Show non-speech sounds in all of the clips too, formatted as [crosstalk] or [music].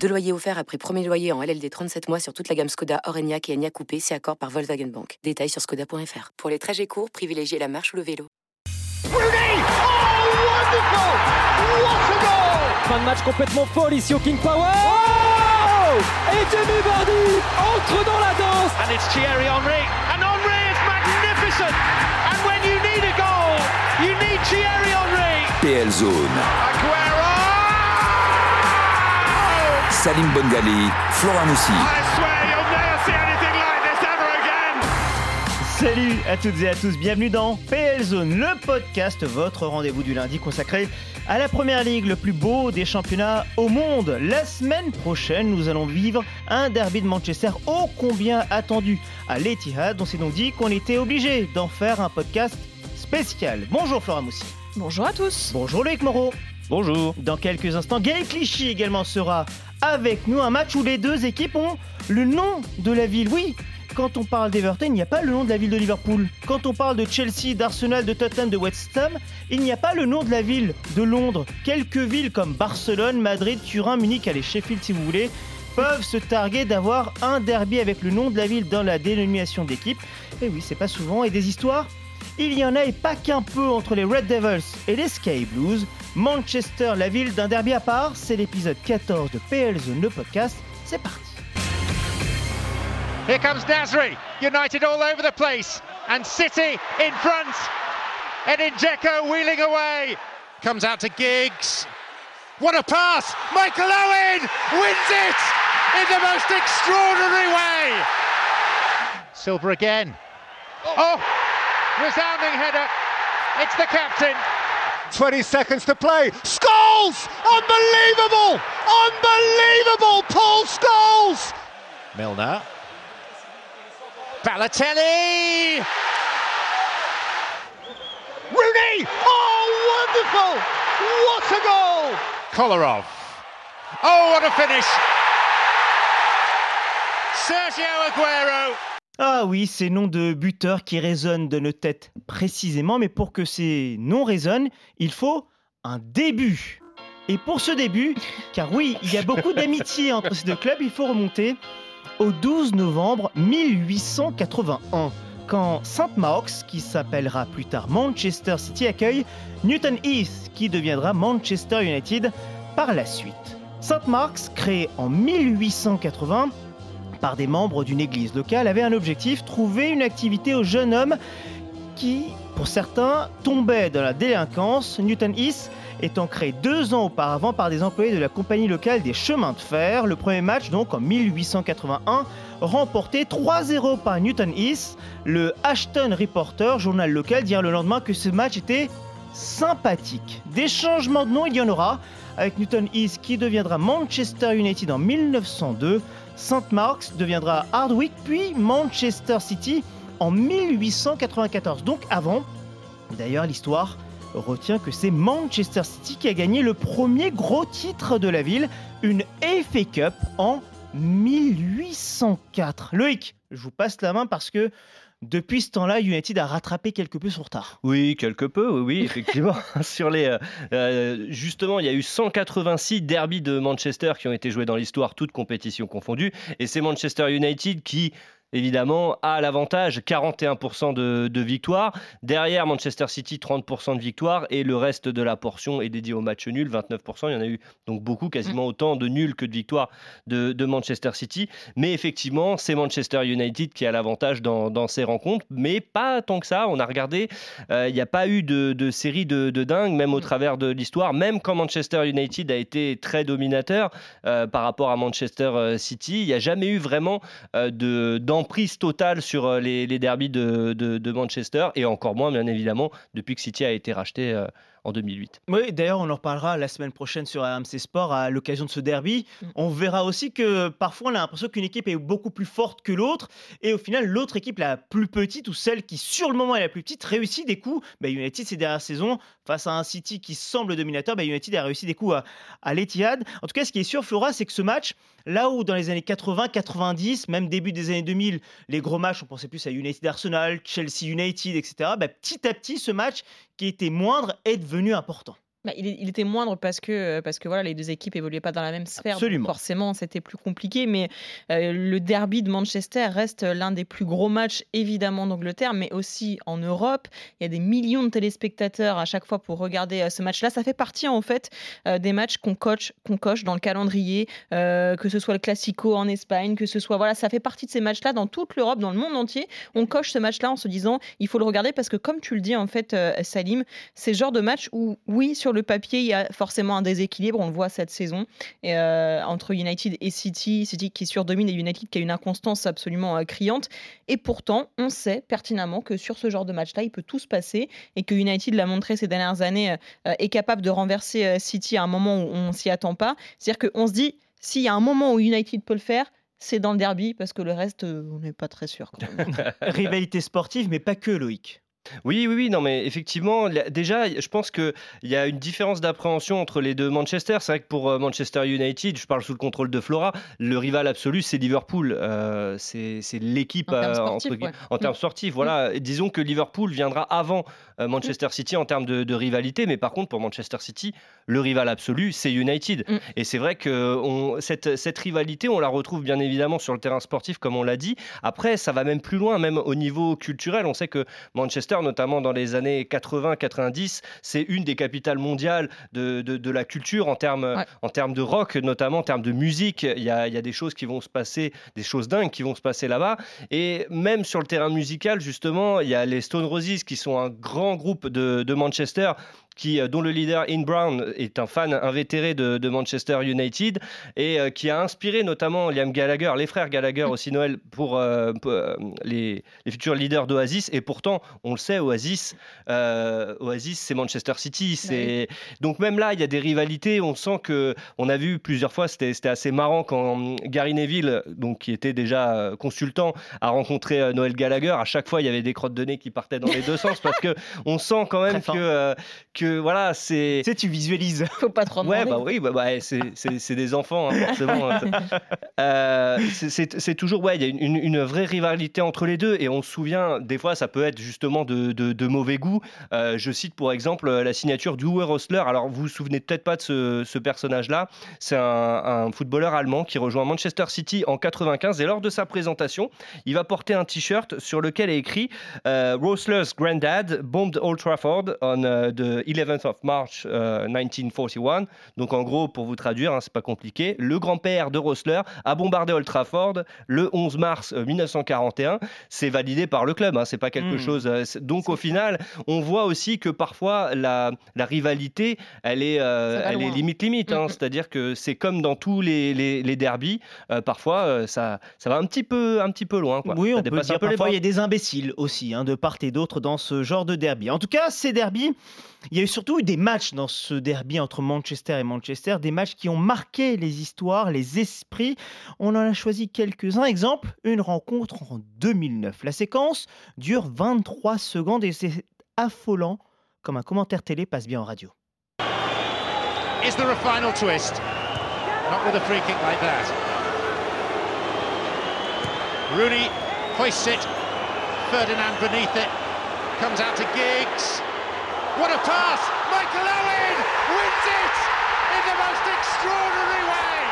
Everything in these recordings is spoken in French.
Deux loyers offerts après premier loyer en LLD 37 mois sur toute la gamme Skoda, Orenia et Enya Coupé, c'est accord par Volkswagen Bank. Détails sur skoda.fr. Pour les trajets courts, privilégiez la marche ou le vélo. Fin de match complètement folle ici au King Power. Oh Et Jamie Vardy entre dans la danse. And it's Thierry Henry. And Henry is magnificent. And when you need a goal, you need Thierry Henry. PL Zone. Aguero! Salim Bongali, Flora Moussi. I swear you'll never see anything like this ever again. Salut à toutes et à tous, bienvenue dans PL Zone, le podcast, votre rendez-vous du lundi consacré à la première ligue, le plus beau des championnats au monde. La semaine prochaine, nous allons vivre un derby de Manchester ô combien attendu à l'Etihad. On s'est donc dit qu'on était obligé d'en faire un podcast spécial. Bonjour Flora Moussi. Bonjour à tous. Bonjour Loïc Moreau. Bonjour. Dans quelques instants, Gaël Clichy également sera avec nous. Un match où les deux équipes ont le nom de la ville. Oui, quand on parle d'Everton, il n'y a pas le nom de la ville de Liverpool. Quand on parle de Chelsea, d'Arsenal, de Tottenham, de West Ham, il n'y a pas le nom de la ville de Londres. Quelques villes comme Barcelone, Madrid, Turin, Munich, allez Sheffield si vous voulez, peuvent se targuer d'avoir un derby avec le nom de la ville dans la dénomination d'équipe. Et oui, c'est pas souvent. Et des histoires il y en a et pas qu'un peu entre les Red Devils et les Sky Blues. Manchester, la ville d'un derby à part, c'est l'épisode 14 de PL Zone, le podcast. C'est parti. Here comes Nasri. United all over the place. And City in front. Edin Dzeko wheeling away. Comes out to Giggs. What a pass! Michael Owen wins it in the most extraordinary way. Silver again. Oh, resounding header. It's the captain. 20 seconds to play. Scholes! Unbelievable! Unbelievable! Paul Scholes! Milner. Balotelli! Rooney! Oh, wonderful! What a goal! Kolarov. Oh, what a finish! Sergio Aguero. Ah oui, ces noms de buteurs qui résonnent de nos têtes précisément, mais pour que ces noms résonnent, il faut un début. Et pour ce début, car oui, il y a beaucoup [laughs] d'amitié entre ces deux clubs, il faut remonter au 12 novembre 1881, quand St. Mark's, qui s'appellera plus tard Manchester City, accueille Newton Heath, qui deviendra Manchester United par la suite. St. Mark's, créé en 1880, par des membres d'une église locale avait un objectif, trouver une activité aux jeunes hommes qui, pour certains, tombaient dans la délinquance. Newton Heath étant créé deux ans auparavant par des employés de la compagnie locale des chemins de fer. Le premier match, donc en 1881, remporté 3-0 par Newton Heath. Le Ashton Reporter, journal local, dira le lendemain que ce match était sympathique. Des changements de nom, il y en aura, avec Newton Heath qui deviendra Manchester United en 1902. St. Mark's deviendra Hardwick, puis Manchester City en 1894. Donc avant, d'ailleurs l'histoire retient que c'est Manchester City qui a gagné le premier gros titre de la ville, une FA Cup en 1804. Loïc, je vous passe la main parce que depuis ce temps-là, United a rattrapé quelque peu son retard. Oui, quelque peu, oui, oui effectivement. [laughs] Sur les, euh, euh, justement, il y a eu 186 derbys de Manchester qui ont été joués dans l'histoire, toutes compétitions confondues. Et c'est Manchester United qui évidemment, a l'avantage 41% de, de victoires. Derrière Manchester City, 30% de victoires. Et le reste de la portion est dédié au match nul, 29%. Il y en a eu donc beaucoup, quasiment autant de nuls que de victoires de, de Manchester City. Mais effectivement, c'est Manchester United qui a l'avantage dans, dans, ces rencontres. Mais pas tant que ça. On a regardé, euh, il n'y a pas eu de, de série de, de dingue, même au travers de l'histoire. Même quand Manchester United a été très dominateur euh, par rapport à Manchester City, il n'y a jamais eu vraiment euh, de emprise totale sur euh, les, les derbies de, de- de Manchester et encore moins, bien évidemment, depuis que City a été racheté euh, en 2008. Oui, d'ailleurs, on en reparlera la semaine prochaine sur AMC Sport à l'occasion de ce derby. Mm. On verra aussi que parfois on a l'impression qu'une équipe est beaucoup plus forte que l'autre et au final, l'autre équipe la plus petite ou celle qui sur le moment est la plus petite réussit des coups. Bah, United, ces dernières saisons, face à un City qui semble dominateur, bah, United a réussi des coups à, à l'Etihad. En tout cas, ce qui est sûr, Flora, c'est que ce match, là où dans les années 80, 90, même début des années 2000, les gros matchs, on pensait plus à United Arsenal, Chelsea United, etc. bah, petit à petit, ce match qui était moindre est devenu important. Bah, il, était moindre parce que, euh, parce que voilà, les deux équipes évoluaient pas dans la même sphère. Absolument. forcément, c'était plus compliqué. Mais euh, le derby de Manchester reste l'un des plus gros matchs, évidemment, d'Angleterre, mais aussi en Europe. Il y a des millions de téléspectateurs à chaque fois pour regarder euh, ce match-là. Ça fait partie, en fait, euh, des matchs qu'on coche, qu'on coche dans le calendrier, que ce soit le Classico en Espagne, que ce soit. Voilà, ça fait partie de ces matchs-là dans toute l'Europe, dans le monde entier. On coche ce match-là en se disant, il faut le regarder parce que, comme tu le dis, en fait, Salim, c'est le genre de match où, oui, sur le papier, il y a forcément un déséquilibre. On le voit cette saison euh, entre United et City. City qui surdomine et United qui a une inconstance absolument euh, criante. Et pourtant, on sait pertinemment que sur ce genre de match-là, il peut tout se passer et que United l'a montré ces dernières années, euh, est capable de renverser City à un moment où on s'y attend pas. C'est-à-dire qu'on se dit, s'il y a un moment où United peut le faire, c'est dans le derby parce que le reste, on n'est pas très sûr. [laughs] Rivalité sportive, mais pas que, Loïc. Oui, oui, oui, non, mais effectivement, la- déjà, je pense qu'il y a une différence d'appréhension entre les deux Manchester. C'est vrai que pour euh, Manchester United, je parle sous le contrôle de Flora, le rival absolu, c'est Liverpool. Euh, c'est c'est l'équipe En termes euh, sportifs, entre gui- ouais. en termes Mm. sportifs. Voilà, Et disons que Liverpool viendra avant euh, Manchester City en termes de, de rivalité, mais par contre, pour Manchester City, le rival absolu, c'est United. Mm. Et c'est vrai que on, cette, cette rivalité, on la retrouve bien évidemment sur le terrain sportif, comme on l'a dit. Après, ça va même plus loin, même au niveau culturel. On sait que Manchester, notamment dans les années 80-90, c'est une des capitales mondiales de, de- de la culture en termes, Ouais. en termes de rock, notamment en termes de musique. Il y, a, il y a des choses qui vont se passer, des choses dingues qui vont se passer là-bas. Et même sur le terrain musical, justement, il y a les Stone Roses qui sont un grand groupe de, de Manchester. Qui, euh, dont le leader In Brown est un fan invétéré de, de Manchester United et euh, qui a inspiré notamment Liam Gallagher, les frères Gallagher aussi Noël pour, euh, pour, les, les futurs leaders d'Oasis. Et pourtant, on le sait, Oasis, euh, Oasis, c'est Manchester City. C'est donc même là, il y a des rivalités. On sent que on a vu plusieurs fois, c'était c'était assez marrant quand Gary Neville, donc qui était déjà consultant, a rencontré Noël Gallagher. À chaque fois, il y avait des crottes de nez qui partaient dans les deux [laughs] sens parce que on sent quand même que que voilà, c'est Tu sais, tu visualises. [laughs] Faut pas trop Ouais, bah oui, bah, bah, c'est- c'est c'est des enfants, hein, forcément. hein. [laughs] Euh, c'est- toujours, ouais, il y a une, une- une vraie rivalité entre les deux, et on se souvient, des fois, ça peut être justement de, de- de mauvais goût. Euh, je cite pour exemple la signature d'Uwe Rosler. Alors, vous vous souvenez peut-être pas de ce, ce personnage-là. C'est un, un footballeur allemand qui rejoint Manchester City en 95, et lors de sa présentation, il va porter un t-shirt sur lequel est écrit euh, Rosler's granddad bombed Old Trafford on uh, the 11th of March uh, 1941. Donc en gros, pour vous traduire, hein, c'est pas compliqué, le grand-père de Rosler a bombardé Old Trafford le 11 mars euh, 1941. C'est validé par le club, hein, c'est pas quelque Mm. chose. euh, donc au final, on voit aussi que parfois la, la rivalité, elle est, euh, limite limite. hein. Mm, mm. C'est-à-dire que c'est comme dans tous les, les, les derbies, euh, parfois euh, ça, ça va un petit peu, un petit peu loin. Quoi. Oui, Ça on peut dire parfois il y a des imbéciles aussi, hein, de part et d'autre dans ce genre de derby. En tout cas, ces derbys, il y a eu surtout eu des matchs dans ce derby entre Manchester et Manchester, des matchs qui ont marqué les histoires, les esprits. On en a choisi quelques-uns. Exemple, une rencontre en 2009. La séquence dure 23 secondes et c'est affolant comme un commentaire télé passe bien en radio. Is there a final twist? Not with a free kick like that. Rooney hoists it. Ferdinand beneath it. Comes out to Giggs. What a pass! Michael Owen wins it in the most extraordinary way.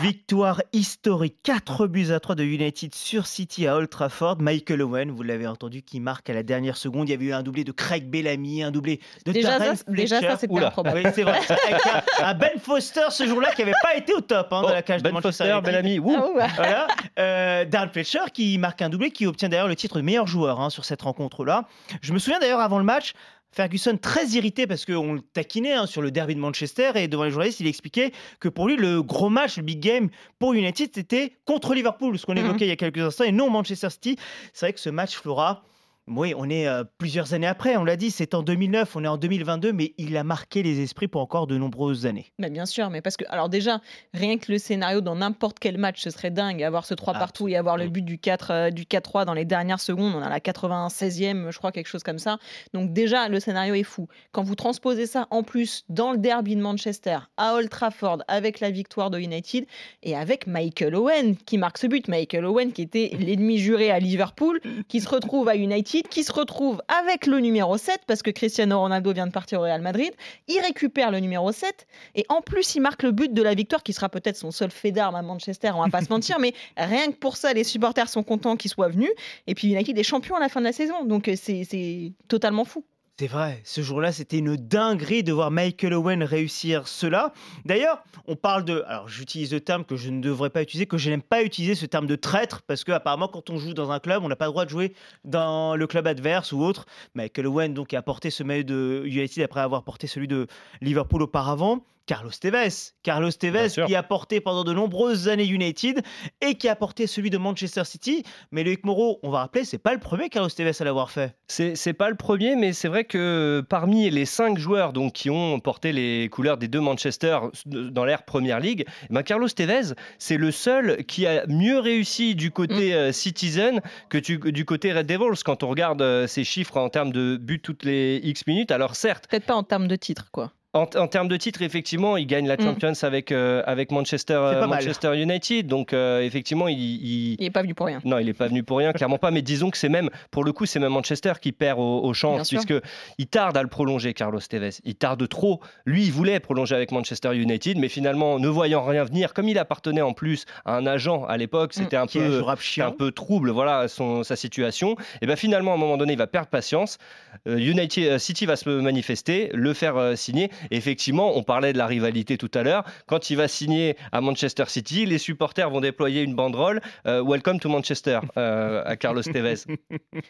Victoire historique, 4 buts à 3 de United sur City à Old Trafford. Michael Owen, vous l'avez entendu, qui marque à la dernière seconde. Il y avait eu un doublé de Craig Bellamy, un doublé de Déjà, Darren ça, déjà Fletcher. ça, improbable. Oui, c'est vrai. Avec un, un Ben Foster ce jour-là qui n'avait pas été au top hein, de Oh, la cage de ben Manchester Foster. Bellamy, ouh. Ah ouais. Voilà. Euh, Darren Fletcher qui marque un doublé qui obtient d'ailleurs le titre de meilleur joueur hein, sur cette rencontre-là. Je me souviens d'ailleurs avant le match Ferguson très irrité parce qu'on le taquinait hein, sur le derby de Manchester et devant les journalistes, il expliquait que pour lui, le gros match, le big game pour United, c'était contre Liverpool, ce qu'on Mhm. évoquait il y a quelques instants, et non Manchester City. C'est vrai que ce match, Flora, oui, on est euh, plusieurs années après, on l'a dit, c'est en 2009, on est en 2022, mais il a marqué les esprits pour encore de nombreuses années. Mais bien sûr, mais parce que, alors déjà, rien que le scénario dans n'importe quel match, ce serait dingue. Avoir ce 3 Ah, partout et avoir le but du 4 euh, du 4-3 dans les dernières secondes. On a la 96e, je crois, quelque chose comme ça. Donc, déjà, le scénario est fou. Quand vous transposez ça en plus dans le derby de Manchester, à Old Trafford, avec la victoire de United et avec Michael Owen qui marque ce but. Michael Owen qui était l'ennemi juré à Liverpool, qui se retrouve à United, qui se retrouve avec le numéro 7 parce que Cristiano Ronaldo vient de partir au Real Madrid. Il récupère le numéro 7 et en plus, il marque le but de la victoire qui sera peut-être son seul fait d'armes à Manchester, on va pas se mentir, mais rien que pour ça, les supporters sont contents qu'il soit venu. Et puis United est champion à la fin de la saison, donc euh, c'est totalement fou. C'est vrai, ce jour-là, c'était une dinguerie de voir Michael Owen réussir cela. D'ailleurs, on parle de. Alors, j'utilise le terme que je ne devrais pas utiliser, que je n'aime pas utiliser ce terme de traître, parce que apparemment, quand on joue dans un club, on n'a pas le droit de jouer dans le club adverse ou autre. Michael Owen, donc, a porté ce maillot de United après avoir porté celui de Liverpool auparavant. Carlos Tevez, Carlos Tevez qui a porté pendant de nombreuses années United et qui a porté celui de Manchester City. Mais Loïc Moreau, on va rappeler, c'est pas le premier Carlos Tevez à l'avoir fait. C'est c'est pas le premier, mais c'est vrai que parmi les cinq joueurs donc, qui ont porté les couleurs des deux Manchester dans l'ère Première League, eh ben Carlos Tevez, c'est le seul qui a mieux réussi du côté euh, Citizen que du, du côté Red Devils quand on regarde euh, ses chiffres en termes de buts toutes les X minutes. Alors certes, Peut-être pas en termes de titre, quoi. En, en termes de titres, effectivement, il gagne la Mm. Champions avec, euh, avec Manchester, euh, mal. Manchester United. Donc euh, effectivement, il- il, Il est pas venu pour rien. non, il n'est pas venu pour rien, clairement pas. Mais disons que c'est même, pour le coup, c'est même Manchester qui perd au, au Bien chances, puisque il tarde à le prolonger, Carlos Tevez. Il tarde trop. Lui, il voulait prolonger avec Manchester United, mais finalement, ne voyant rien venir, comme il appartenait en plus à un agent à l'époque, c'était un Mm. Est un peu. C'était un peu trouble, voilà son, sa situation. Et bien finalement, à un moment donné, il va perdre patience. Euh, United euh, City va se manifester, le faire euh, signer. Effectivement, on parlait de la rivalité tout à l'heure. Quand il va signer à Manchester City, les supporters vont déployer une banderole euh, Welcome to Manchester euh, à Carlos Tevez. [laughs]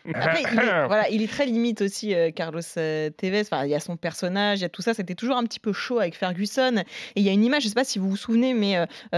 Il est, voilà, il est très limite aussi, euh, Carlos Tevez. Enfin, il y a son personnage, il y a tout ça. C'était toujours un petit peu chaud avec Ferguson. Et il y a une image, je ne sais pas si vous vous souvenez, mais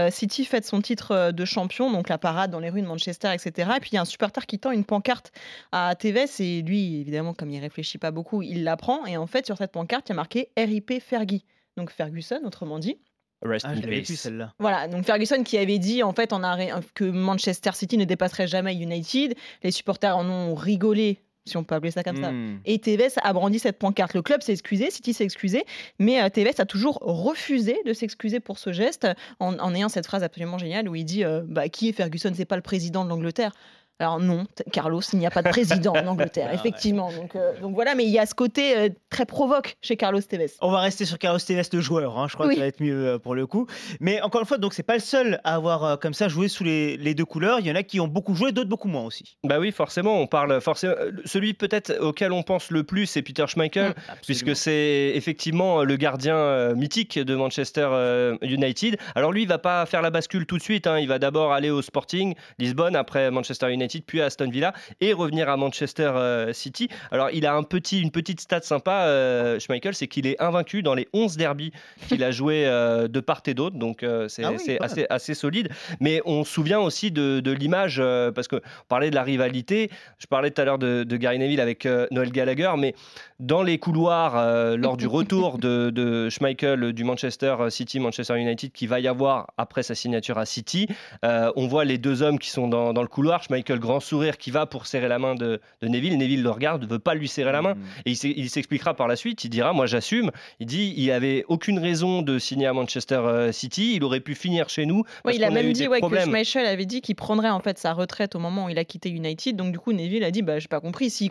City fête son titre de champion, donc la parade dans les rues de Manchester, etc. Et puis il y a un supporter qui tend une pancarte à Tevez. Et lui, évidemment, comme il réfléchit pas beaucoup, il la prend. Et en fait, sur cette pancarte, il y a marqué RIP Fergie. Donc Ferguson, autrement dit. Rest Ah, in je l'avais peace. plus celle-là. Voilà, donc Ferguson qui avait dit en fait en arrêt, que Manchester City ne dépasserait jamais United. Les supporters en ont rigolé, si on peut appeler ça comme ça. Hmm. Et Tevez a brandi cette pancarte. Le club s'est excusé, City s'est excusé, mais euh, Tevez a toujours refusé de s'excuser pour ce geste en, en ayant cette phrase absolument géniale où il dit euh, bah, Qui est Ferguson? C'est pas le président de l'Angleterre. Alors non, Carlos, il n'y a pas de président en Angleterre, [laughs] Ah ouais. effectivement. Donc, euh, donc voilà, mais il y a ce côté euh, très provoque chez Carlos Tevez. On va rester sur Carlos Tevez le joueur, hein, je crois Oui. que ça va être mieux euh, pour le coup. Mais encore une fois, donc c'est pas le seul à avoir euh, comme ça joué sous les, les deux couleurs. Il y en a qui ont beaucoup joué, d'autres beaucoup moins aussi. Bah oui, forcément, on parle forcément. Celui peut-être auquel on pense le plus, c'est Peter Schmeichel, puisque c'est effectivement le gardien euh, mythique de Manchester euh, United. Alors lui, il va pas faire la bascule tout de suite. hein. Il va d'abord aller au Sporting Lisbonne, après Manchester United, puis à Aston Villa, et revenir à Manchester euh, City. Alors il a un petit, une petite stat sympa, euh, Schmeichel, c'est qu'il est invaincu dans les 11 derbies qu'il a [laughs] joué euh, de part et d'autre. Donc c'est Ah oui, assez, assez solide. Mais on se souvient aussi de, de l'image, parce qu'on parlait de la rivalité. Je parlais tout à l'heure de, de Gary Neville avec Noël Gallagher, mais dans les couloirs, euh, lors du retour de, de Schmeichel du Manchester City, Manchester United, qui va y avoir après sa signature à City, euh, on voit les deux hommes qui sont dans, dans le couloir. Schmeichel, grand sourire, qui va pour serrer la main de, de Neville. Neville le regarde, ne veut pas lui serrer la main. Hmm. Et il s'expliquera par la suite. Il dira Moi, j'assume. Il dit Il avait aucune raison de signer à Manchester euh, City. Il aurait pu finir chez nous. Il a même dit ouais, que. Schmeichel avait dit qu'il prendrait en fait sa retraite au moment où il a quitté United. Donc du coup, Neville a dit bah j'ai pas compris. S'il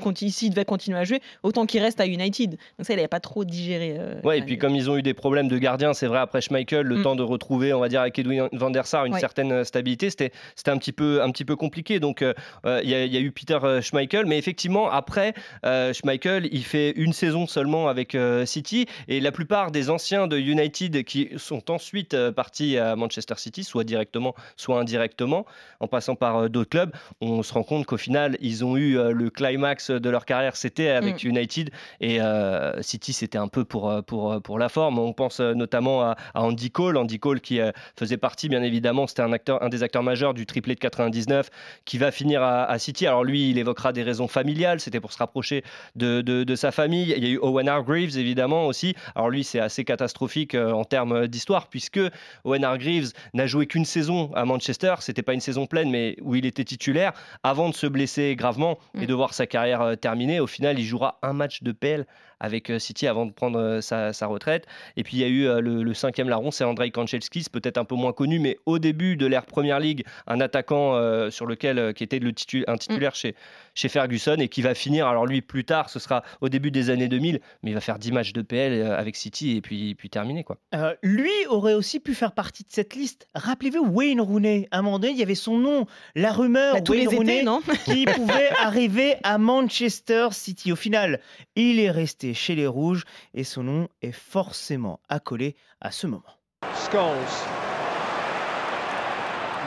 devait continuer à jouer, autant qu'il reste à United. Donc ça, il avait pas trop digéré. euh, Ouais, et puis comme ils ont eu des problèmes de gardien, c'est vrai, après Schmeichel, le Mm. temps de retrouver, on va dire, avec Edwin van der Sar, une Ouais. certaine stabilité, c'était c'était un, petit peu, un petit peu compliqué. Donc, euh, il y, a- il y a eu Peter euh, Schmeichel, mais effectivement, après, euh, Schmeichel, il fait une saison seulement avec euh, City, et la plupart des anciens de United qui sont ensuite euh, partis à Manchester City, soit directement, soit indirectement, en passant par euh, d'autres clubs, on se rend compte qu'au final, ils ont eu euh, le climax de leur carrière, c'était avec United, et euh, City, c'était un peu pour, euh, pour, euh, pour la forme. On pense euh, notamment à, à Andy Cole, Andy Cole qui euh, faisait partie, bien évidemment, c'était un, acteur, un des acteurs majeurs du triplé de 99, qui va finir à, à City. Alors lui, il évoquera des raisons familiales, c'était pour se rapprocher de, de- de sa famille. Il y a eu Owen Hargreaves, évidemment, aussi. Alors lui, c'est assez catastrophique euh, en termes d'histoire, puisque Owen Hargreaves n'a joué qu'une saison à Manchester, c'était pas une saison pleine, mais où il était titulaire, avant de se blesser gravement et Mm. de voir sa carrière euh, terminée. Au final, il jouera un match de PL avec euh, City avant de prendre euh, sa, sa retraite. Et puis il y a eu euh, le, le cinquième larron, c'est Andrei Kanchelskis, peut-être un peu moins connu, mais au début de l'ère Première Ligue, un attaquant euh, sur lequel qui était le titu- un titulaire chez, chez Ferguson et qui va finir. Alors lui, plus tard, ce sera au début des années 2000, mais il va faire 10 matchs de PL avec City et puis, puis terminer quoi. Euh, lui aurait aussi pu faire partie de cette liste. Rappelez-vous Wayne Rooney. À un moment donné, il y avait son nom, la rumeur Bah, tous Wayne les Rooney étés, non? qui pouvait [laughs] arriver à Manchester City. Au final, il est resté chez les Rouges et son nom est forcément accolé à ce moment. Scholes.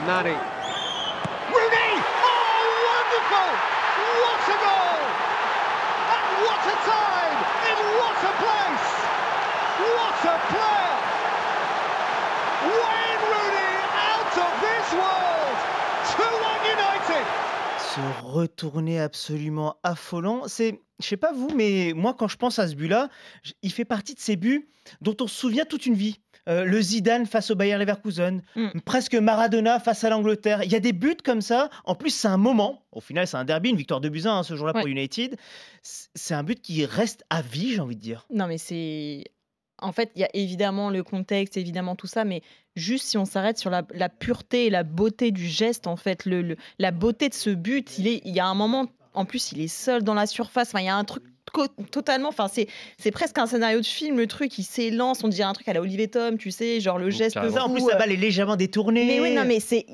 Nani. Rooney! Oh, wonderful! What a goal! And what a time! In what a place! What a player! Wayne Rooney out of this world! 2-1 United! Se retourner absolument affolant. C'est, je sais pas vous, mais moi quand je pense à ce but-là, j- il fait partie de ces buts dont on se souvient toute une vie. Euh, le Zidane face au Bayer Leverkusen, Mm. presque Maradona face à l'Angleterre. Il y a des buts comme ça. En plus, c'est un moment. Au final, c'est un derby, une victoire de à un, ce jour-là pour. United. C'est un but qui reste à vie, j'ai envie de dire. Non, mais c'est. En fait, il y a évidemment le contexte, évidemment tout ça, mais juste si on s'arrête sur la, pureté et la beauté du geste, en fait, le, la beauté de ce but, il, est, il y a un moment, en plus, il est seul dans la surface. Enfin, il y a un truc totalement. Enfin, c'est, c'est presque un scénario de film, le truc, il s'élance, on dirait un truc à la Olivier Tom, tu sais, genre le geste. carrément. Ça, en plus, la balle est légèrement détournée. mais oui, non, mais c'est,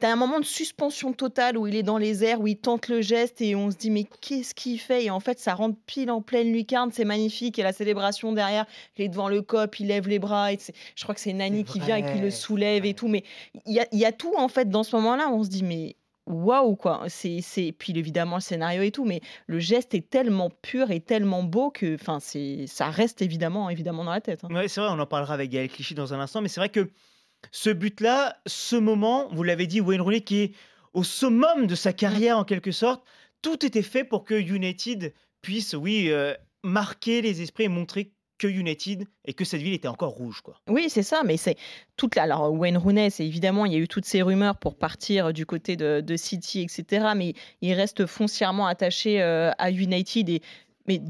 t'as un moment de suspension totale où il est dans les airs, où il tente le geste et on se dit mais qu'est-ce qu'il fait? Et en fait, ça rentre pile en pleine lucarne, c'est magnifique. Et la célébration derrière, il est devant le cop, il lève les bras. Et c'est- je crois que c'est Nani C'est qui vient et qui le soulève et tout. Mais il y a, il y a tout en fait dans ce moment-là. On se dit mais waouh quoi. C'est, c'est... Puis évidemment le scénario et tout, mais le geste est tellement pur et tellement beau que, enfin, c'est, ça reste évidemment, évidemment dans la tête. hein. Ouais, c'est vrai, on en parlera avec Gaël Clichy dans un instant, mais c'est vrai que ce but-là, ce moment, vous l'avez dit, Wayne Rooney qui est au summum de sa carrière en quelque sorte, tout était fait pour que United puisse, oui, euh, marquer les esprits et montrer que United et que cette ville était encore rouge, quoi. Oui, c'est ça, mais c'est toute la. Alors, Wayne Rooney, c'est évidemment, il y a eu toutes ces rumeurs pour partir du côté de, City, etc. Mais il reste foncièrement attaché euh, à United et. Mais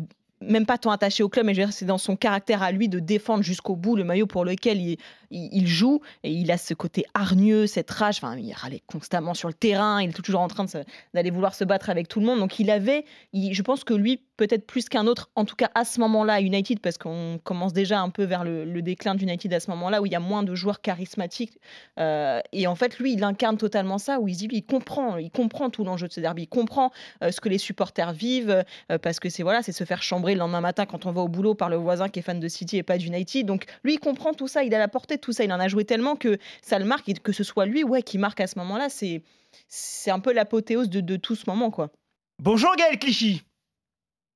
même pas tant attaché au club, mais c'est dans son caractère à lui de défendre jusqu'au bout le maillot pour lequel il, il, joue. Et il a ce côté hargneux, cette rage. Enfin, il râlait constamment sur le terrain. Il est toujours en train d'aller vouloir se battre avec tout le monde. Donc, il avait, je pense que lui, peut-être plus qu'un autre, en tout cas à ce moment-là United, parce qu'on commence déjà un peu vers le, le déclin d'United à ce moment-là, où il y a moins de joueurs charismatiques. Euh, et en fait, lui, il incarne totalement ça, où il il comprend, il comprend tout l'enjeu de ce derby, il comprend euh, ce que les supporters vivent, euh, parce que c'est voilà, c'est se faire chambrer le lendemain matin quand on va au boulot par le voisin qui est fan de City et pas d'United. Donc lui, il comprend tout ça, il a la portée de tout ça, il en a joué tellement que ça le marque, et que ce soit lui, ouais, qui marque à ce moment-là, c'est c'est un peu l'apothéose de, de tout ce moment, quoi. Bonjour Gaël Clichy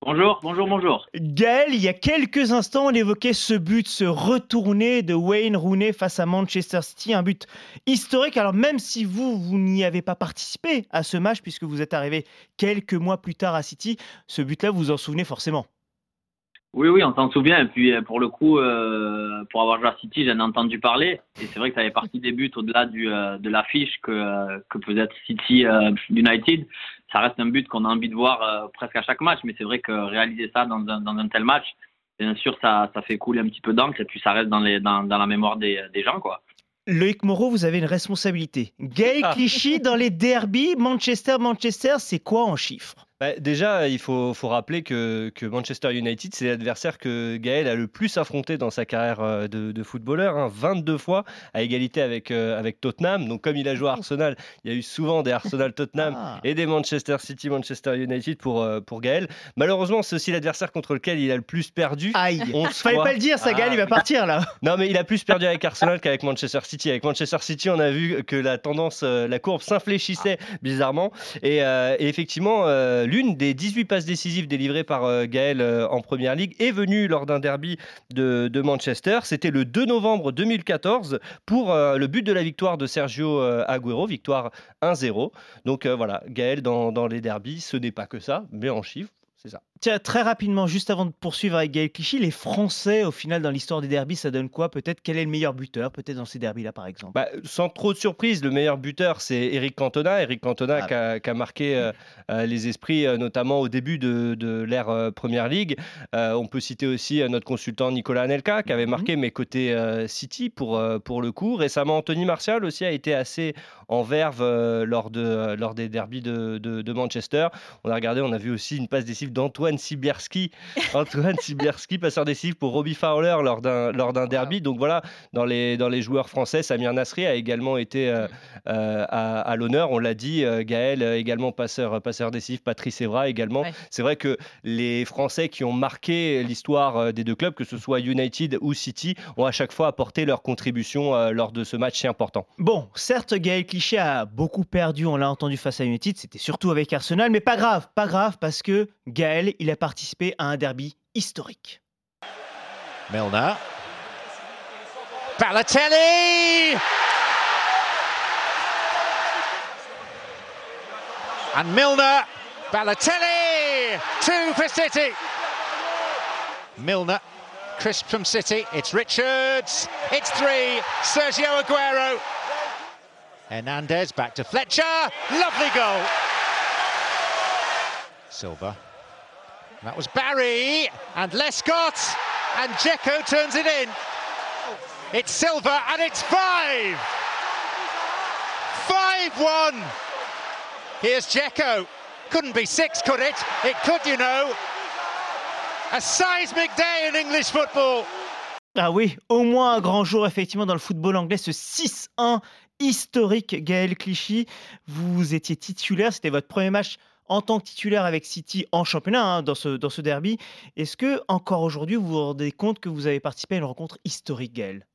Bonjour, bonjour, bonjour. Gaël, il y a quelques instants, on évoquait ce but, ce retourné de Wayne Rooney face à Manchester City, un but historique. Alors même si vous, vous n'y avez pas participé à ce match, puisque vous êtes arrivé quelques mois plus tard à City, ce but-là, vous vous en souvenez forcément. Oui, oui, on s'en souvient. Et puis, euh, pour le coup, euh, pour avoir joué à City, j'en ai entendu parler. Et c'est vrai que ça fait partie des buts au-delà du, euh, de l'affiche que, euh, que peut être City United. Ça reste un but qu'on a envie de voir euh, presque à chaque match. Mais c'est vrai que réaliser ça dans un, dans un tel match, bien sûr, ça, ça fait couler un petit peu d'encre. Et puis, ça reste dans, les, dans, dans la mémoire des, des gens, quoi. Loïc Moreau, vous avez une responsabilité. Gaël Ah. Clichy, dans les derbies, Manchester, Manchester, c'est quoi en chiffres? Bah, déjà, il faut, faut rappeler que, que Manchester United, c'est l'adversaire que Gaël a le plus affronté dans sa carrière euh, de, de footballeur, hein, 22 fois, à égalité avec, euh, avec Tottenham. Donc, comme il a joué à Arsenal, il y a eu souvent des Arsenal-Tottenham Ah. et des Manchester City-Manchester United pour, euh, pour Gaël. Malheureusement, c'est aussi l'adversaire contre lequel il a le plus perdu. Aïe. 11 [laughs] Fallait pas le dire, ça, Gaël, Ah, il va oui. partir là. Non, mais il a plus perdu avec Arsenal qu'avec Manchester City. Avec Manchester City, on a vu que la tendance, euh, la courbe s'infléchissait bizarrement. Et, euh, et effectivement, l'une des 18 passes décisives délivrées par euh, Gaël euh, en Première Ligue est venue lors d'un derby de, Manchester. C'était le 2 novembre 2014 pour euh, le but de la victoire de Sergio Agüero, victoire 1-0. Donc voilà, Gaël dans, dans les derbies, ce n'est pas que ça, mais en chiffres, c'est ça. Tiens, très rapidement, juste avant de poursuivre avec Gaël Clichy, les Français, au final, dans l'histoire des derbies, ça donne quoi? Peut-être quel est le meilleur buteur Peut-être dans ces derbies-là, par exemple? Bah, sans trop de surprise, le meilleur buteur, c'est Eric Cantona. Eric Cantona Ah qui, a, marqué euh, euh, les esprits, euh, notamment au début de, de l'ère euh, Première Ligue. On peut citer aussi notre consultant Nicolas Anelka, qui avait Mhm. marqué, mais côté City pour, pour le coup. Récemment, Anthony Martial aussi a été assez en verve lors, de, lors des derbies de, de- de Manchester. On a regardé, on a vu aussi une passe décisive d'Antoine Sibierski. Antoine Sibierski, passeur décisif pour Robbie Fowler lors d'un lors d'un derby. Donc voilà, dans les, dans les joueurs français, Samir Nasri a également été euh, euh, à, à l'honneur. On l'a dit, euh, Gaël également passeur, passeur décisif, Patrice Evra également. Ouais. C'est vrai que les Français qui ont marqué l'histoire des deux clubs, que ce soit United ou City, ont à chaque fois apporté leur contribution euh, lors de ce match si important. Bon, certes, Gaël Clichy a beaucoup perdu, on l'a entendu face à United, c'était surtout avec Arsenal, mais pas grave, pas grave, parce que Gaël, il a participé à un derby historique. Milner. Balotelli! And Milner. Balotelli! Two for City. Milner. Crisp from City. It's Richards. It's three. Sergio Aguero. Hernandez back to Fletcher. Lovely goal. Silva. That was Barry and Lescott and Jekko turns it in. It's Silva and it's five. 5-1. Here's Jekko. Couldn't be six, could it? It could, you know. A seismic day in English football. Ah oui, au moins un grand jour effectivement dans le football anglais, ce 6-1 historique Gaël Clichy. Vous étiez titulaire, c'était votre premier match en tant que titulaire avec City en championnat hein, dans, ce, derby. Est-ce que encore aujourd'hui vous vous rendez compte que vous avez participé à une rencontre historique Gaël?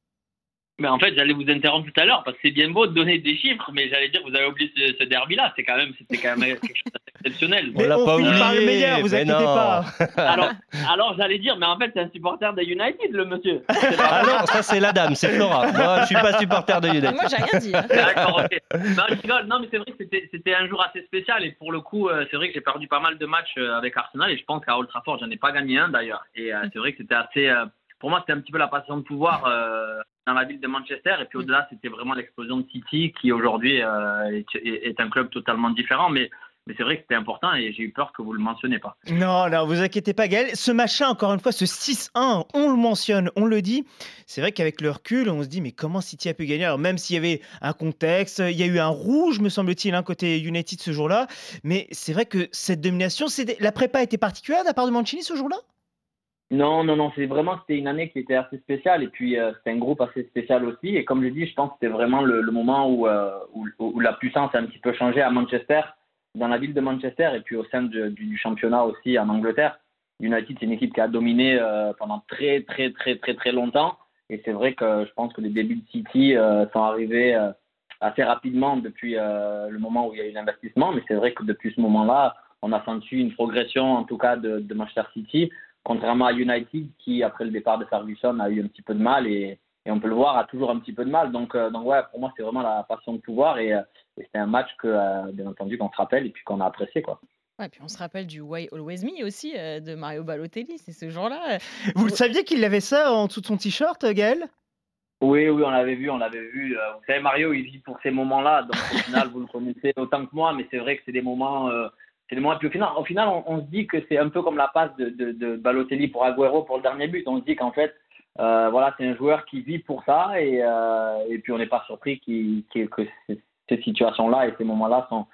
Mais en fait, j'allais vous interrompre tout à l'heure parce que c'est bien beau de donner des chiffres, mais j'allais dire vous avez oublié ce, ce derby-là. C'est quand même, c'était quand même quelque chose d'exceptionnel. Mais l'a on pas finit par le oublié, meilleur, vous mais inquiétez non. pas. [laughs] Alors, alors j'allais dire, mais en fait, c'est un supporter de United, le monsieur. Ah non, ça c'est la dame, c'est Flora. Moi, je suis pas supporter de United. Moi, j'ai rien dit. hein. D'accord, ok. Non, je rigole. Non, mais c'est vrai que c'était, c'était un jour assez spécial. Et pour le coup, euh, c'est vrai que j'ai perdu pas mal de matchs euh, avec Arsenal. Et je pense qu'à Old Trafford, j'en ai pas gagné un d'ailleurs. Et euh, c'est vrai que c'était assez. pour moi, c'était un petit peu la passion de pouvoir euh, dans la ville de Manchester. Et puis au-delà, c'était vraiment l'explosion de City qui aujourd'hui euh, est, un club totalement différent. Mais, mais c'est vrai que c'était important et j'ai eu peur que vous le mentionniez pas. Non, non, vous inquiétez pas, Gaël. Ce machin, encore une fois, ce 6-1, on le mentionne, on le dit. C'est vrai qu'avec le recul, on se dit, mais comment City a pu gagner? Alors, même s'il y avait un contexte, il y a eu un rouge, me semble-t-il, un côté United ce jour-là. Mais c'est vrai que cette domination, la prépa était particulière de la part de Mancini ce jour-là? Non, non, non, c'est vraiment c'était une année qui était assez spéciale et puis euh, c'était un groupe assez spécial aussi. Et comme je dis, je pense que c'était vraiment le, moment où, euh, où, où la puissance a un petit peu changé à Manchester, dans la ville de Manchester et puis au sein du, championnat aussi en Angleterre. United, c'est une équipe qui a dominé euh, pendant très, très, très, très, très longtemps. Et c'est vrai que je pense que les débuts de City euh, sont arrivés assez rapidement depuis le moment où il y a eu l'investissement. Mais c'est vrai que depuis ce moment-là, on a senti une progression, en tout cas, de Manchester City contrairement à United qui, après le départ de Ferguson, a eu un petit peu de mal et, et on peut le voir, a toujours un petit peu de mal. Donc, euh, donc ouais, pour moi, c'est vraiment la passion de pouvoir et, euh, et c'était un match que, euh, bien entendu, qu'on se rappelle et puis qu'on a apprécié. Quoi. Ouais, puis on se rappelle du Why Always Me aussi euh, de Mario Balotelli. C'est ce jour-là. euh, Vous le saviez qu'il avait ça en dessous de son t-shirt, Gaël? Oui, oui, on l'avait vu, on l'avait vu. Vous savez, Mario, il vit pour ces moments-là. Donc, au final, vous le connaissez autant que moi, mais c'est vrai que c'est des moments. Puis au final, au final on, se dit que c'est un peu comme la passe de, de, Balotelli pour Agüero pour le dernier but. On se dit qu'en fait, euh, voilà, c'est un joueur qui vit pour ça et, euh, puis on n'est pas surpris que ces, situations-là et ces moments-là sont,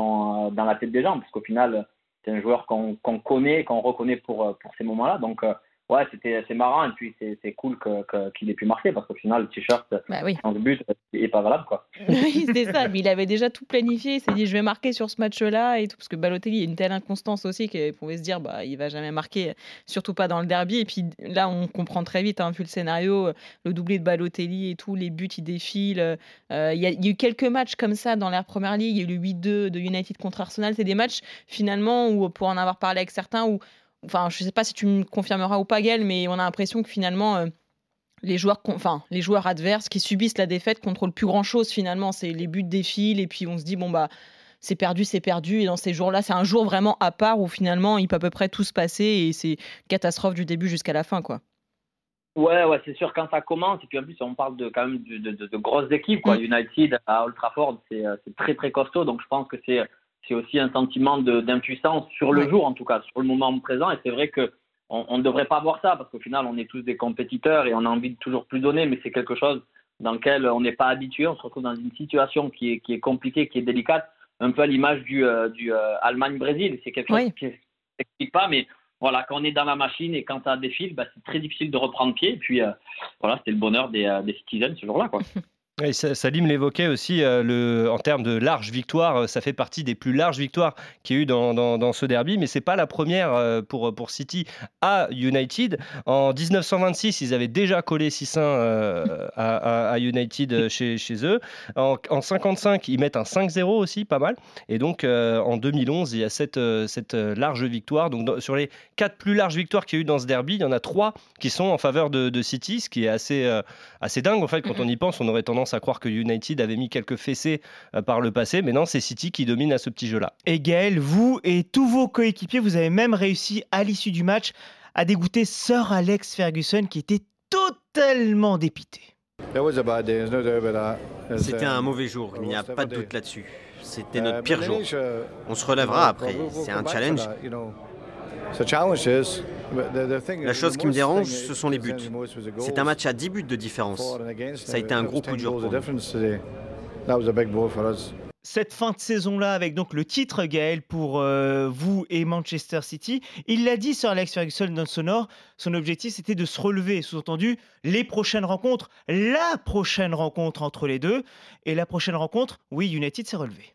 euh, dans la tête des gens, parce qu'au final, c'est un joueur qu'on qu'on connaît, qu'on reconnaît pour, pour ces moments-là. Donc, ouais, c'était c'est marrant et puis c'est cool que- qu'il ait pu marquer parce qu'au final, le t-shirt Bah oui. sans but n'est pas valable. Quoi. [laughs] Oui, c'est ça. Mais il avait déjà tout planifié. Il s'est dit, je vais marquer sur ce match-là et tout. Parce que Balotelli, il y a une telle inconstance aussi qu'il pouvait se dire, bah, il va jamais marquer, surtout pas dans le derby. Et puis là, on comprend très vite, hein, vu le scénario, le doublé de Balotelli et tout, les buts, ils défilent. Euh, Il y, a- il y a eu quelques matchs comme ça dans l'ère Première Ligue. Il y a eu le 8-2 de United contre Arsenal. C'est des matchs, finalement, où, pour en avoir parlé avec certains, où, enfin, je sais pas si tu me confirmeras ou pas, Gaël, mais on a l'impression que finalement. euh, les joueurs, enfin, les joueurs adverses qui subissent la défaite contrôlent plus grand chose finalement. C'est les buts défilent et puis on se dit bon bah c'est perdu, c'est perdu. Et dans ces jours-là, c'est un jour vraiment à part où finalement il peut à peu près tout se passer et c'est catastrophe du début jusqu'à la fin quoi. Ouais, ouais, c'est sûr, quand ça commence, et puis en plus, on parle de, quand même de, de, de- de grosses équipes. Quoi. Mm. United à Old Trafford, euh, c'est très, très costaud. Donc, je pense que c'est c'est aussi un sentiment d'impuissance sur le Ouais. jour, en tout cas, sur le moment présent. Et c'est vrai que on ne devrait pas voir ça, parce qu'au final, on est tous des compétiteurs et on a envie de toujours plus donner, mais c'est quelque chose dans lequel on n'est pas habitué. On se retrouve dans une situation qui est, qui est compliquée, qui est délicate, un peu à l'image du, euh, du euh, Allemagne-Brésil. C'est quelque chose Oui. qui s'explique pas, mais voilà, quand on est dans la machine et quand ça défile, bah, c'est très difficile de reprendre pied. Et puis, euh, voilà, c'était le bonheur des, euh, des citizens ce jour-là. Quoi. [laughs] Et Sa- Salim l'évoquait aussi, euh, le, en termes de large victoire, euh, ça fait partie des plus larges victoires qu'il y a eu dans, dans- dans ce derby, mais c'est pas la première euh, pour, pour City à United. En 1926, ils avaient déjà collé 6-1 euh, à, United chez, chez eux. En, en 55, ils mettent un 5-0 aussi, pas mal. Et donc en 2011, il y a cette, cette large victoire. Donc dans- sur les quatre plus larges victoires qu'il y a eu dans ce derby, il y en a trois qui sont en faveur de, de City, ce qui est assez, assez dingue. En fait, quand on y pense, on aurait tendance à croire que United avait mis quelques fessées euh, par le passé, mais non, c'est City qui domine à ce petit jeu-là. Et Gaël, vous et tous vos coéquipiers, vous avez même réussi à l'issue du match à dégoûter Sir Alex Ferguson qui était totalement dépité. C'était un mauvais jour, il n'y a pas de doute là-dessus. C'était notre pire jour. On se relèvera après, c'est un challenge. La chose qui me dérange, ce sont les buts. C'est un match à 10 buts de différence. Ça a été un gros coup dur pour nous. Cette fin de saison-là, avec donc le titre Gaël pour euh, vous et Manchester City, il l'a dit Sir Alex Ferguson dans Sonore, son objectif c'était de se relever, sous-entendu les prochaines rencontres, la prochaine rencontre entre les deux, et la prochaine rencontre, oui, United s'est relevé.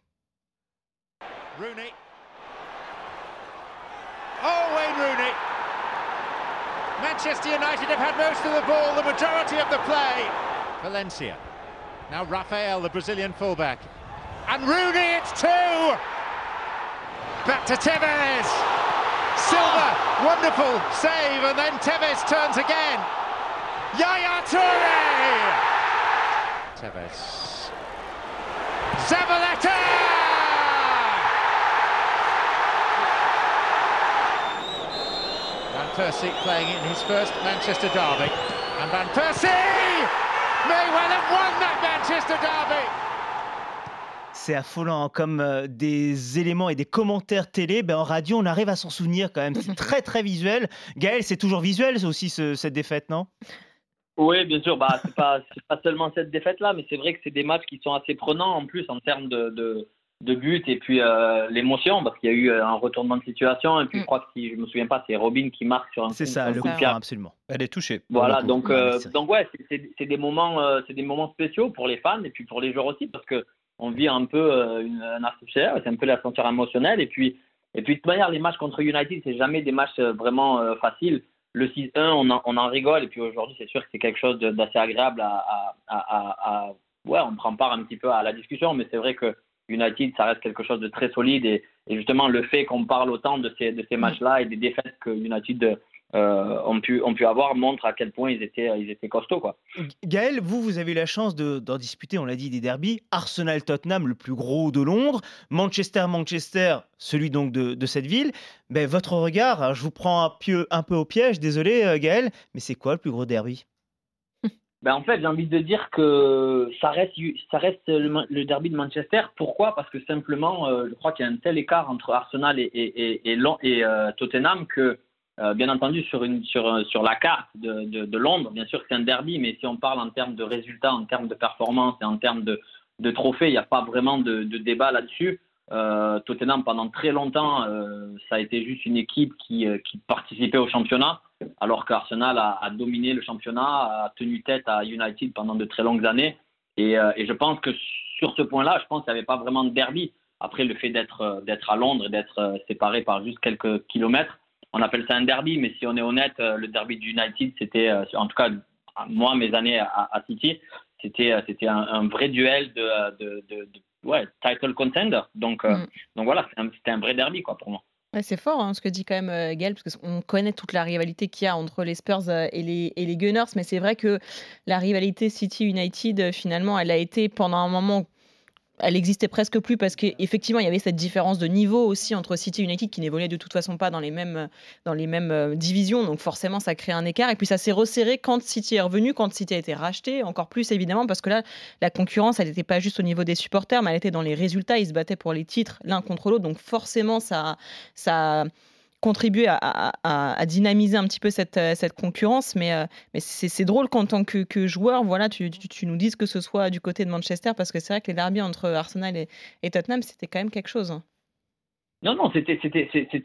Rooney. Manchester United have had most of the ball, the majority of the play. Valencia. Now Rafael, the Brazilian fullback. And Rooney, it's two. Back to Tevez. Silva, wonderful save, and then Tevez turns again. Yaya Toure. Tevez. Zabaleta. Persie playing in his first Manchester derby. And Van Persie may well have won that Manchester derby. C'est affolant, hein, comme euh, des éléments et des commentaires télé, ben, en radio on arrive à s'en souvenir quand même, c'est très très visuel. Gaël, c'est toujours visuel aussi ce- cette défaite, non? Oui, bien sûr. Bah, c'est pas, seulement cette défaite-là, mais c'est vrai que c'est des matchs qui sont assez prenants en plus en termes de, de, de buts et puis euh, l'émotion, parce qu'il y a eu euh, un retournement de situation. Et puis je crois que si je me souviens pas, c'est Robin qui marque sur un, C'est coup- ça, un le coup de absolument. Elle est touchée. Voilà, donc, Ouais, euh, donc ouais, c'est- c'est c'est des moments, euh, c'est des moments spéciaux pour les fans et puis pour les joueurs aussi parce que on vit un peu euh, une, un ascenseur, c'est un peu l'ascenseur émotionnel et puis et puis de toute manière les matchs contre United c'est jamais des matchs vraiment euh, faciles. Le 6-1 on en, on en rigole et puis aujourd'hui c'est sûr que c'est quelque chose de- d'assez agréable à, à- à- ouais on prend part un petit peu à la discussion mais c'est vrai que United ça reste quelque chose de très solide et, et justement le fait qu'on parle autant de ces de ces matchs là et des défaites que United euh, ont pu ont pu avoir montre à quel point ils étaient ils étaient costauds quoi. Gaël, vous, vous avez eu la chance de- d'en disputer, on l'a dit, des derbies. Arsenal-Tottenham, le plus gros de Londres. Manchester-Manchester, celui donc de, de cette ville. Ben, votre regard, alors, je vous prends un peu, un peu au piège, désolé euh, Gaël, mais c'est quoi le plus gros derby? Ben en fait, j'ai envie de dire que ça reste, ça reste le, le derby de Manchester. Pourquoi? Parce que simplement, euh, je crois qu'il y a un tel écart entre Arsenal et, et, et, et, euh, Tottenham que, euh, bien entendu, sur, une, sur, sur la carte de, de, de Londres, bien sûr que c'est un derby, mais si on parle en termes de résultats, en termes de performance et en termes de, de trophées, il n'y a pas vraiment de, de débat là-dessus. Tottenham, pendant très longtemps, ça a été juste une équipe qui, qui participait au championnat, alors qu'Arsenal a, a, dominé le championnat, a tenu tête à United pendant de très longues années. Et, je pense que sur ce point-là, je pense qu'il n'y avait pas vraiment de derby. Après, le fait d'être à Londres et d'être séparé par juste quelques kilomètres, on appelle ça un derby, mais si on est honnête, le derby du United, c'était, en tout cas, moi, mes années à, City, c'était euh, c'était un, vrai duel de, de, de, ouais, title contender. Donc, euh, mm. donc voilà, c'était un, vrai derby quoi, pour moi. c'est fort hein, ce que dit quand même euh, Gaël, parce qu'on connaît toute la rivalité qu'il y a entre les Spurs et les, et les Gunners, mais c'est vrai que la rivalité City-United, finalement, elle a été pendant un moment elle existait presque plus parce qu'effectivement, il y avait cette différence de niveau aussi entre City et United qui n'évoluaient de toute façon pas dans les mêmes, dans les mêmes euh, divisions. Donc forcément, ça crée un écart. Et puis ça s'est resserré quand City est revenu, quand City a été racheté, encore plus évidemment, parce que là, la concurrence, elle n'était pas juste au niveau des supporters, mais elle était dans les résultats. Ils se battaient pour les titres l'un contre l'autre. Donc forcément, ça, ça contribuer à, dynamiser un petit peu cette, euh, cette concurrence. Mais, euh, mais c'est drôle qu'en tant que, joueur, voilà, tu, tu, nous dises que ce soit du côté de Manchester, parce que c'est vrai que les derbies entre Arsenal et, Tottenham, c'était quand même quelque chose. Hein. Non, non, c'était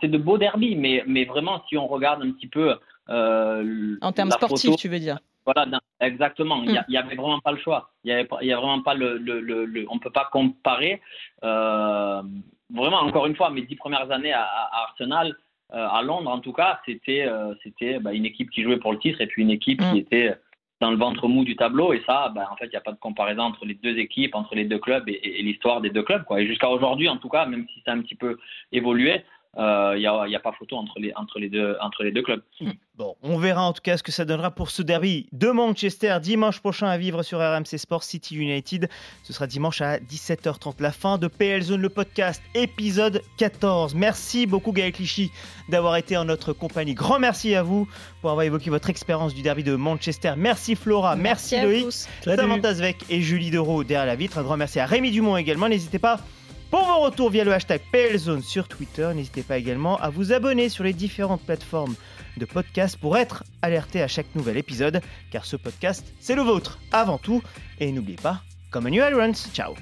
de beaux derbies, mais, mais vraiment, si on regarde un petit peu. Euh, en termes sportifs, tu veux dire voilà, exactement. Il n'y mm. avait vraiment pas le choix. Il y avait, y a vraiment pas le, le, le, on peut pas comparer. vraiment, encore une fois, mes dix premières années à Arsenal, à Londres en tout cas, c'était euh, c'était bah, une équipe qui jouait pour le titre et puis une équipe qui mm. était dans le ventre mou du tableau. Et ça, bah, en fait, il n'y a pas de comparaison entre les deux équipes, entre les deux clubs et, et l'histoire des deux clubs. Quoi. Et jusqu'à aujourd'hui, en tout cas, même si ça a un petit peu évolué, il euh, n'y a, a, pas photo entre les, entre les, deux, entre les deux clubs. Mm. Bon, on verra en tout cas ce que ça donnera pour ce derby de Manchester dimanche prochain à vivre sur RMC Sport City United. Ce sera dimanche à 17h30, la fin de PL Zone, le podcast, épisode 14. Merci beaucoup Gaël Clichy d'avoir été en notre compagnie. Grand merci à vous pour avoir évoqué votre expérience du derby de Manchester. Merci Flora, merci, Loïc, Samantha Zvek et Julie Dereau derrière la vitre. Un grand merci à Rémi Dumont également. N'hésitez pas pour vos retours via le hashtag PLZone sur Twitter, n'hésitez pas également à vous abonner sur les différentes plateformes de podcast pour être alerté à chaque nouvel épisode, car ce podcast, c'est le vôtre avant tout. Et n'oubliez pas, comme a new runs, ciao